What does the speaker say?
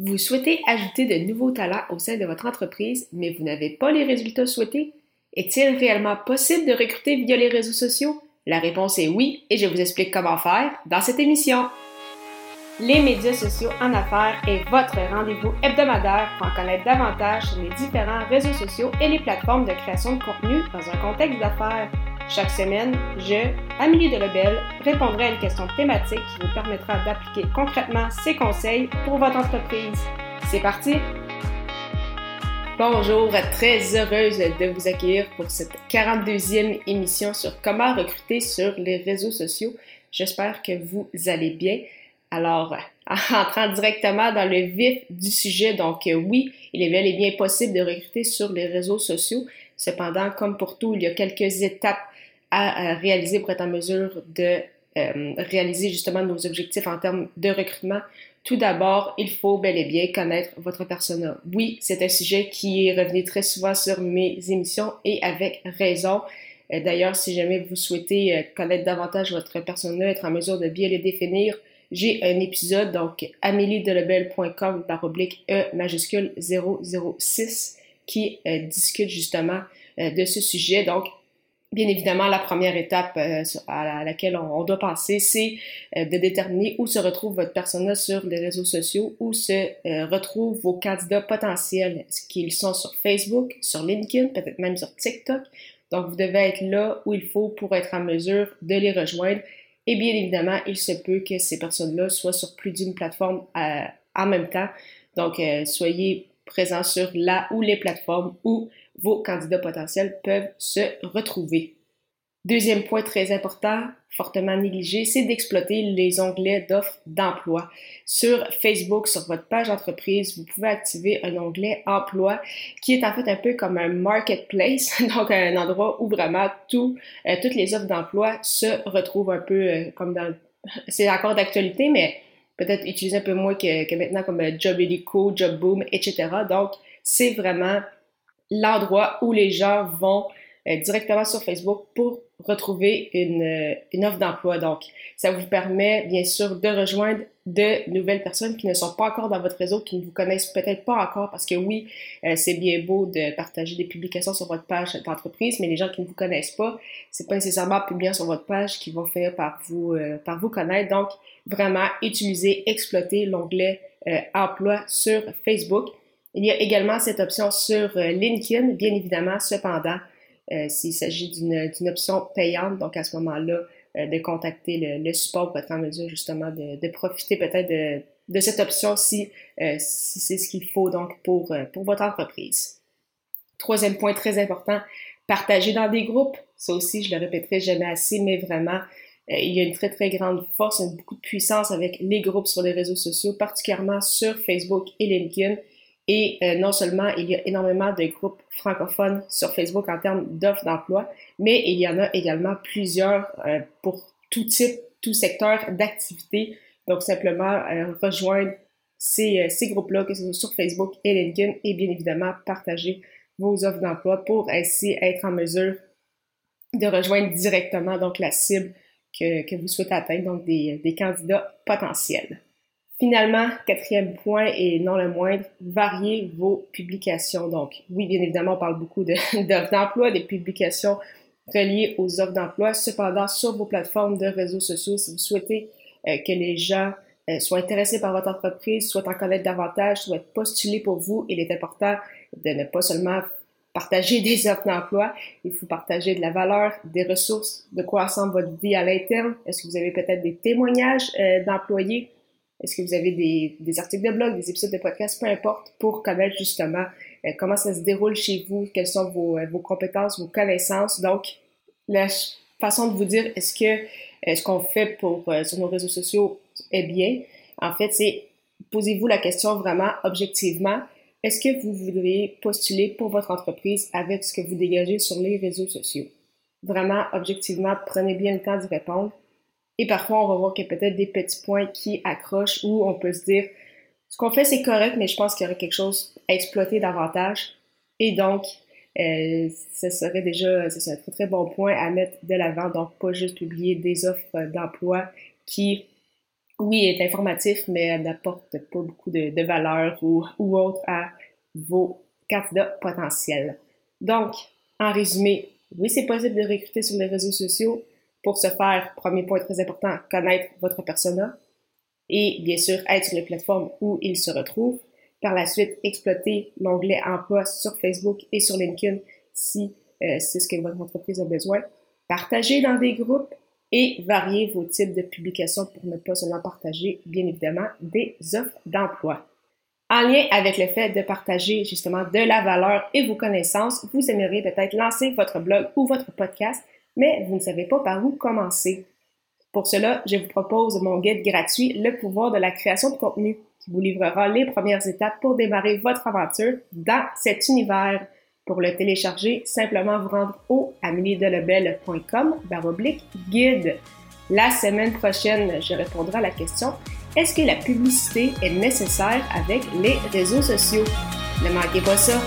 Vous souhaitez ajouter de nouveaux talents au sein de votre entreprise, mais vous n'avez pas les résultats souhaités? Est-il réellement possible de recruter via les réseaux sociaux? La réponse est oui et je vous explique comment faire dans cette émission. Les médias sociaux en affaires est votre rendez-vous hebdomadaire pour en connaître davantage sur les différents réseaux sociaux et les plateformes de création de contenu dans un contexte d'affaires. Chaque semaine, je, Amélie Delebel, répondrai à une question thématique qui vous permettra d'appliquer concrètement ces conseils pour votre entreprise. C'est parti! Bonjour, très heureuse de vous accueillir pour cette 42e émission sur comment recruter sur les réseaux sociaux. J'espère que vous allez bien. Alors, entrant directement dans le vif du sujet, donc oui, il est bel et bien possible de recruter sur les réseaux sociaux. Cependant, comme pour tout, il y a quelques étapes à, réaliser pour être en mesure de euh, réaliser justement nos objectifs en termes de recrutement. Tout d'abord, il faut bel et bien connaître votre persona. Oui, c'est un sujet qui est revenu très souvent sur mes émissions et avec raison. Euh, d'ailleurs, si jamais vous souhaitez euh, connaître davantage votre persona, être en mesure de bien le définir, j'ai un épisode, donc ameliedelebel.com par oblique E majuscule 006 qui discute justement de ce sujet. Donc, Bien évidemment, la première étape euh, à laquelle on, doit penser, c'est euh, de déterminer où se retrouve votre persona sur les réseaux sociaux, où se euh, retrouvent vos candidats potentiels. Qu'ils sont sur Facebook, sur LinkedIn, peut-être même sur TikTok? Donc, vous devez être là où il faut pour être en mesure de les rejoindre. Et bien évidemment, il se peut que ces personnes-là soient sur plus d'une plateforme en même temps. Donc, soyez présents sur la ou les plateformes où vos candidats potentiels peuvent se retrouver. Deuxième point très important, fortement négligé, c'est d'exploiter les onglets d'offres d'emploi. Sur Facebook, sur votre page entreprise, vous pouvez activer un onglet emploi qui est en fait un peu comme un marketplace, donc un endroit où vraiment euh, toutes les offres d'emploi se retrouvent un peu euh, comme dans... C'est encore d'actualité, mais peut-être utilisé un peu moins que, maintenant comme euh, Job Job Jobboom, etc. Donc, c'est vraiment l'endroit où les gens vont directement sur Facebook pour retrouver une, euh, une offre d'emploi. Donc, ça vous permet bien sûr de rejoindre de nouvelles personnes qui ne sont pas encore dans votre réseau, qui ne vous connaissent peut-être pas encore, parce que oui, euh, c'est bien beau de partager des publications sur votre page d'entreprise, mais les gens qui ne vous connaissent pas, c'est pas nécessairement publier sur votre page qui vont faire par vous, par vous connaître. Donc, vraiment, utiliser, exploiter l'onglet emploi sur Facebook. Il y a également cette option sur euh, LinkedIn, bien évidemment, cependant, euh, s'il s'agit d'une option payante, donc à ce moment-là, euh, de contacter le, support pour être en mesure justement de, profiter peut-être de, cette option si, si c'est ce qu'il faut donc pour, pour votre entreprise. Troisième point très important, partager dans des groupes. Ça aussi, je le répéterai jamais assez, mais vraiment, il y a une très, très grande force, beaucoup de puissance avec les groupes sur les réseaux sociaux, particulièrement sur Facebook et LinkedIn. Et euh, non seulement il y a énormément de groupes francophones sur Facebook en termes d'offres d'emploi, mais il y en a également plusieurs euh, pour tout type, tout secteur d'activité. Donc simplement euh, rejoindre ces, ces groupes-là, que ce soit sur Facebook et LinkedIn, et bien évidemment partager vos offres d'emploi pour ainsi être en mesure de rejoindre directement donc la cible que, que vous souhaitez atteindre, donc des, des candidats potentiels. Finalement, quatrième point et non le moindre, variez vos publications. Donc, oui, bien évidemment, on parle beaucoup d'offres d'emploi, des publications reliées aux offres d'emploi. Cependant, sur vos plateformes de réseaux sociaux, si vous souhaitez euh, que les gens euh, soient intéressés par votre entreprise, souhaitent en connaître davantage, souhaitent postuler pour vous, il est important de ne pas seulement partager des offres d'emploi, il faut partager de la valeur, des ressources, de quoi ressemble votre vie à l'interne. Est-ce que vous avez peut-être des témoignages euh, d'employés est-ce que vous avez des, des, articles de blog, des épisodes de podcast, peu importe, pour connaître justement euh, comment ça se déroule chez vous, quelles sont vos, euh, vos compétences, vos connaissances? Donc, la façon de vous dire est-ce que euh, ce qu'on fait pour sur nos réseaux sociaux est bien, en fait, c'est posez-vous la question vraiment objectivement. Est-ce que vous voudriez postuler pour votre entreprise avec ce que vous dégagez sur les réseaux sociaux? Vraiment, objectivement, prenez bien le temps d'y répondre. Et parfois, on va voir qu'il y a peut-être des petits points qui accrochent où on peut se dire, ce qu'on fait, c'est correct, mais je pense qu'il y aurait quelque chose à exploiter davantage. Et donc, euh, ce serait déjà c'est un très très bon point à mettre de l'avant. Donc, pas juste publier des offres d'emploi qui oui, est informatif, mais n'apporte pas beaucoup de, valeur ou, ou autre à vos candidats potentiels. Donc, en résumé, oui, c'est possible de recruter sur les réseaux sociaux. Pour ce faire, premier point très important, connaître votre persona et bien sûr être sur les plateformes où il se retrouve. Par la suite, exploiter l'onglet emploi sur Facebook et sur LinkedIn si euh, c'est ce que votre entreprise a besoin. Partager dans des groupes et varier vos types de publications pour ne pas seulement partager, bien évidemment, des offres d'emploi. En lien avec le fait de partager justement de la valeur et vos connaissances, vous aimeriez peut-être lancer votre blog ou votre podcast, mais vous ne savez pas par où commencer. Pour cela, je vous propose mon guide gratuit Le pouvoir de la création de contenu qui vous livrera les premières étapes pour démarrer votre aventure dans cet univers. Pour le télécharger, simplement vous rendre au ameliedelebel.com baroblique guide. La semaine prochaine, je répondrai à la question est-ce que la publicité est nécessaire avec les réseaux sociaux? Ne manquez pas ça!